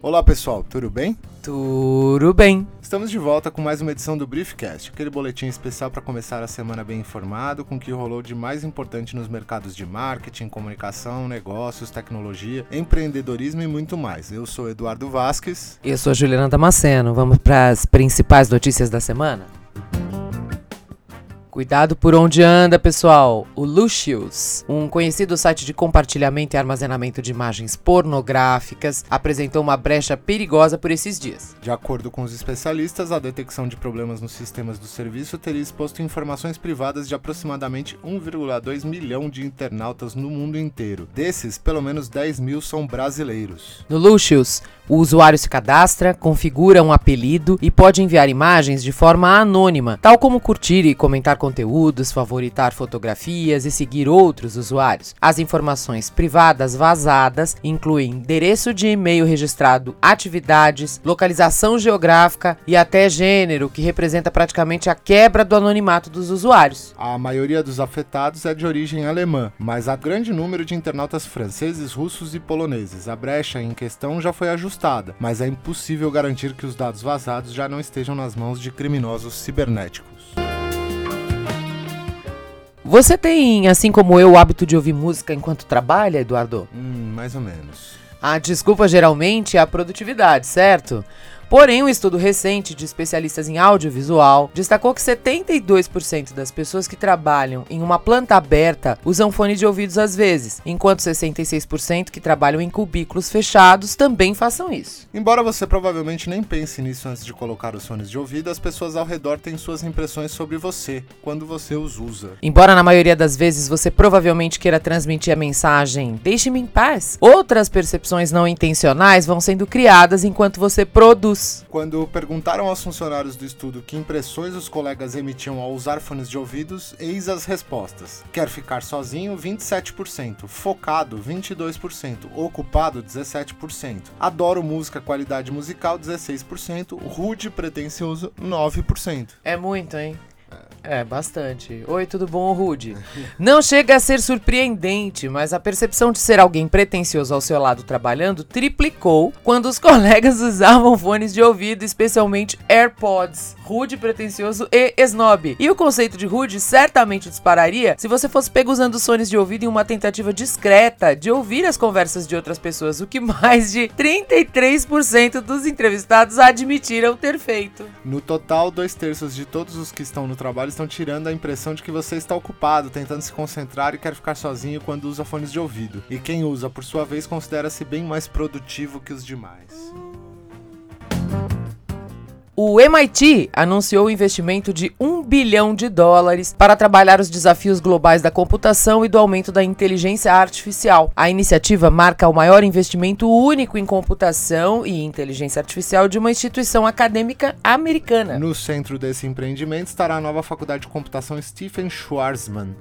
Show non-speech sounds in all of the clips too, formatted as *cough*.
Olá pessoal, tudo bem? Tudo bem. Estamos de volta com mais uma edição do Briefcast, aquele boletim especial para começar a semana bem informado com o que rolou de mais importante nos mercados de marketing, comunicação, negócios, tecnologia, empreendedorismo e muito mais. Eu sou Eduardo Vasques. Eu sou Juliana Damasceno. Vamos para as principais notícias da semana? Cuidado por onde anda, pessoal. O Lucius, um conhecido site de compartilhamento e armazenamento de imagens pornográficas, apresentou uma brecha perigosa por esses dias. De acordo com os especialistas, a detecção de problemas nos sistemas do serviço teria exposto informações privadas de aproximadamente 1,2 milhão de internautas no mundo inteiro. Desses, pelo menos 10 mil são brasileiros. No Lucius, o usuário se cadastra, configura um apelido e pode enviar imagens de forma anônima, tal como curtir e comentar conteúdos, favoritar fotografias e seguir outros usuários. As informações privadas vazadas incluem endereço de e-mail registrado, atividades, localização geográfica e até gênero, que representa praticamente a quebra do anonimato dos usuários. A maioria dos afetados é de origem alemã, mas há grande número de internautas franceses, russos e poloneses. A brecha em questão já foi ajustada mas é impossível garantir que os dados vazados já não estejam nas mãos de criminosos cibernéticos. Você tem, assim como eu, o hábito de ouvir música enquanto trabalha, Eduardo? Hum, mais ou menos. A desculpa geralmente é a produtividade, certo? Porém, um estudo recente de especialistas em audiovisual destacou que 72% das pessoas que trabalham em uma planta aberta usam fone de ouvidos às vezes, enquanto 66% que trabalham em cubículos fechados também façam isso. Embora você provavelmente nem pense nisso antes de colocar os fones de ouvido, as pessoas ao redor têm suas impressões sobre você quando você os usa. Embora na maioria das vezes você provavelmente queira transmitir a mensagem "deixe-me em paz", outras percepções não intencionais vão sendo criadas enquanto você produz quando perguntaram aos funcionários do estudo que impressões os colegas emitiam ao usar fones de ouvidos, eis as respostas. Quer ficar sozinho, 27%. Focado, 22%. Ocupado, 17%. Adoro música, qualidade musical, 16%. Rude, pretencioso, 9%. É muito, hein? É, bastante. Oi, tudo bom, Rude? *laughs* Não chega a ser surpreendente, mas a percepção de ser alguém pretensioso ao seu lado trabalhando triplicou quando os *laughs* colegas usavam fones de ouvido, especialmente AirPods. Rude, pretensioso e snob. E o conceito de rude certamente dispararia se você fosse pego usando os fones de ouvido em uma tentativa discreta de ouvir as conversas de outras pessoas, o que mais de 33% dos entrevistados admitiram ter feito. No total, dois terços de todos os que estão no trabalho estão tirando a impressão de que você está ocupado, tentando se concentrar e quer ficar sozinho quando usa fones de ouvido. E quem usa, por sua vez, considera-se bem mais produtivo que os demais. O MIT anunciou o investimento de 1 bilhão de dólares para trabalhar os desafios globais da computação e do aumento da inteligência artificial. A iniciativa marca o maior investimento único em computação e inteligência artificial de uma instituição acadêmica americana. No centro desse empreendimento estará a nova faculdade de computação Stephen Schwarzman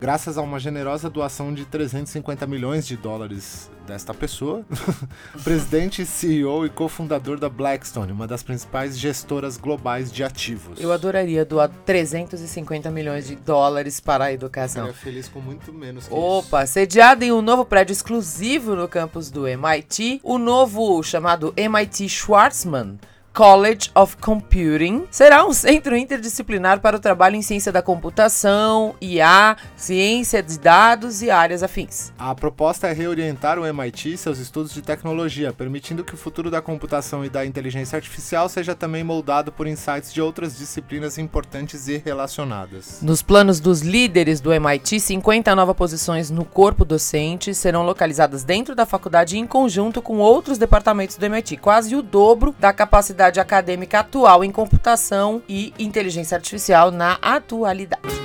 graças a uma generosa doação de 350 milhões de dólares desta pessoa, *laughs* presidente, CEO e cofundador da Blackstone, uma das principais gestoras globais de ativos. Eu adoraria doar 350 milhões de dólares para a educação. Eu feliz com muito menos que Opa, isso. sediado em um novo prédio exclusivo no campus do MIT, o novo chamado MIT Schwarzman College of Computing será um centro interdisciplinar para o trabalho em ciência da computação, IA, ciência de dados e áreas afins. A proposta é reorientar o MIT e seus estudos de tecnologia, permitindo que o futuro da computação e da inteligência artificial seja também moldado por insights de outras disciplinas importantes e relacionadas. Nos planos dos líderes do MIT, 50 novas posições no corpo docente serão localizadas dentro da faculdade em conjunto com outros departamentos do MIT, quase o dobro da capacidade acadêmica atual em computação e inteligência artificial na atualidade.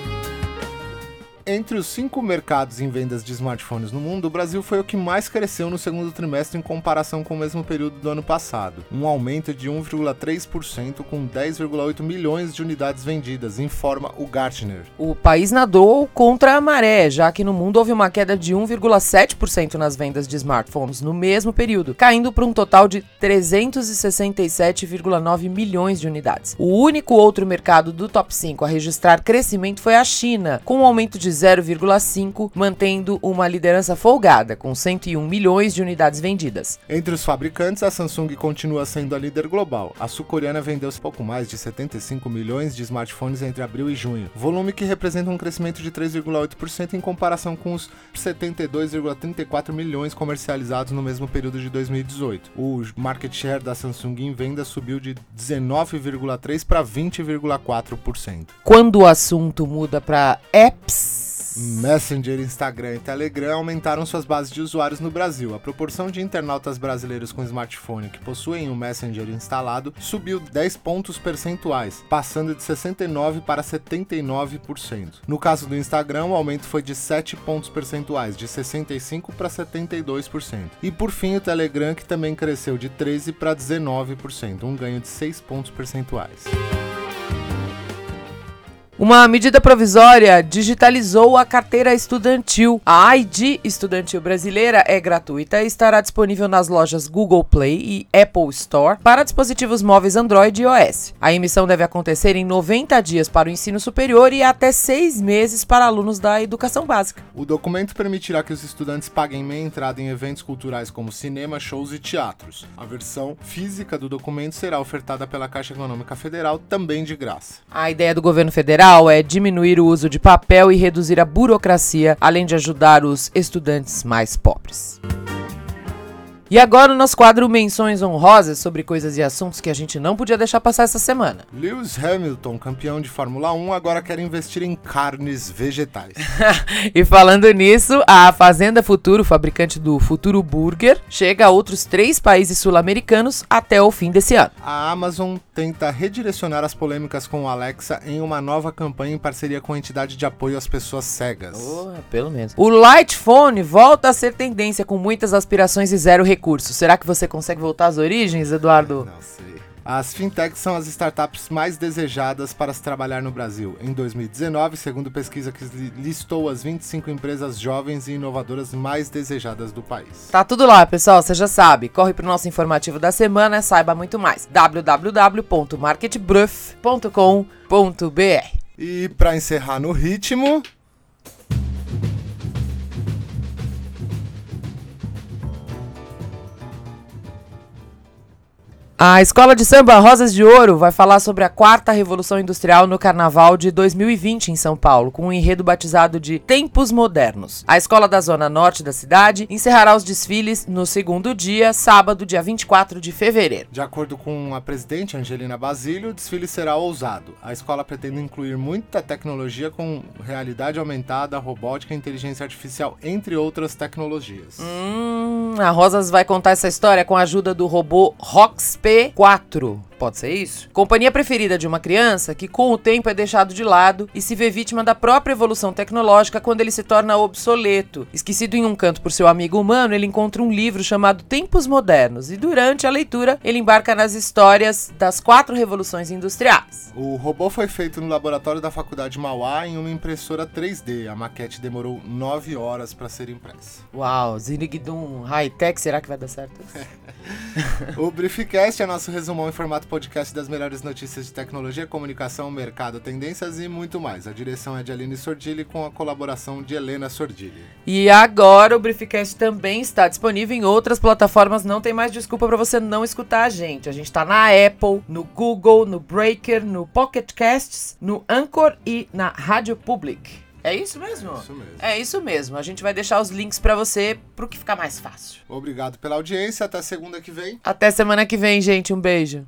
Entre os cinco mercados em vendas de smartphones no mundo, o Brasil foi o que mais cresceu no segundo trimestre em comparação com o mesmo período do ano passado, um aumento de 1,3% com 10,8 milhões de unidades vendidas, informa o Gartner. O país nadou contra a maré, já que no mundo houve uma queda de 1,7% nas vendas de smartphones no mesmo período, caindo para um total de 367,9 milhões de unidades. O único outro mercado do top 5 a registrar crescimento foi a China, com um aumento de 0,5, mantendo uma liderança folgada, com 101 milhões de unidades vendidas. Entre os fabricantes, a Samsung continua sendo a líder global. A sul-coreana vendeu pouco mais de 75 milhões de smartphones entre abril e junho, volume que representa um crescimento de 3,8% em comparação com os 72,34 milhões comercializados no mesmo período de 2018. O market share da Samsung em venda subiu de 19,3% para 20,4%. Quando o assunto muda para apps, Messenger, Instagram e Telegram aumentaram suas bases de usuários no Brasil. A proporção de internautas brasileiros com smartphone que possuem o Messenger instalado subiu 10 pontos percentuais, passando de 69% para 79%. No caso do Instagram, o aumento foi de 7 pontos percentuais, de 65% para 72%. E por fim, o Telegram, que também cresceu de 13% para 19%, um ganho de 6 pontos percentuais. Uma medida provisória digitalizou a carteira estudantil. A ID estudantil brasileira é gratuita e estará disponível nas lojas Google Play e Apple Store para dispositivos móveis Android e iOS. A emissão deve acontecer em 90 dias para o ensino superior e até seis meses para alunos da educação básica. O documento permitirá que os estudantes paguem meia entrada em eventos culturais como cinema, shows e teatros. A versão física do documento será ofertada pela Caixa Econômica Federal, também de graça. A ideia do governo federal federal é diminuir o uso de papel e reduzir a burocracia, além de ajudar os estudantes mais pobres. E agora o nosso quadro Menções Honrosas sobre coisas e assuntos que a gente não podia deixar passar essa semana. Lewis Hamilton, campeão de Fórmula 1, agora quer investir em carnes vegetais. *laughs* e falando nisso, a Fazenda Futuro, fabricante do Futuro Burger, chega a outros três países sul-americanos até o fim desse ano. A Amazon tenta redirecionar as polêmicas com o Alexa em uma nova campanha em parceria com a entidade de apoio às pessoas cegas. Oh, pelo menos. O Light Phone volta a ser tendência com muitas aspirações e zero recursos. Será que você consegue voltar às origens, Eduardo? Não sei. As fintechs são as startups mais desejadas para se trabalhar no Brasil. Em 2019, segundo pesquisa que listou as 25 empresas jovens e inovadoras mais desejadas do país. Tá tudo lá, pessoal, você já sabe. Corre pro nosso informativo da semana, saiba muito mais. www.marketbruff.com.br. E para encerrar no ritmo, A Escola de Samba Rosas de Ouro vai falar sobre a quarta revolução industrial no Carnaval de 2020 em São Paulo, com um enredo batizado de Tempos Modernos. A escola da zona norte da cidade encerrará os desfiles no segundo dia, sábado, dia 24 de fevereiro. De acordo com a presidente Angelina Basílio, o desfile será ousado. A escola pretende incluir muita tecnologia com realidade aumentada, robótica e inteligência artificial, entre outras tecnologias. Hum, a Rosas vai contar essa história com a ajuda do robô Rox P4. Pode ser isso? Companhia preferida de uma criança que com o tempo é deixado de lado e se vê vítima da própria evolução tecnológica quando ele se torna obsoleto. Esquecido em um canto por seu amigo humano, ele encontra um livro chamado Tempos Modernos e durante a leitura ele embarca nas histórias das quatro revoluções industriais. O robô foi feito no laboratório da Faculdade Mauá em uma impressora 3D. A maquete demorou nove horas para ser impressa. Uau, Zinigdum High Tech, será que vai dar certo? *laughs* o Briefcast é nosso resumão em formato podcast das melhores notícias de tecnologia, comunicação, mercado, tendências e muito mais. A direção é de Aline Sordilli com a colaboração de Helena Sordilli. E agora o Briefcast também está disponível em outras plataformas, não tem mais desculpa para você não escutar a gente. A gente está na Apple, no Google, no Breaker, no Pocket Casts, no Anchor e na Rádio Public. É isso mesmo? Isso mesmo. É isso mesmo. A gente vai deixar os links para você pro que ficar mais fácil. Obrigado pela audiência. Até segunda que vem. Até semana que vem, gente. Um beijo.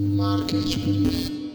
Marketing.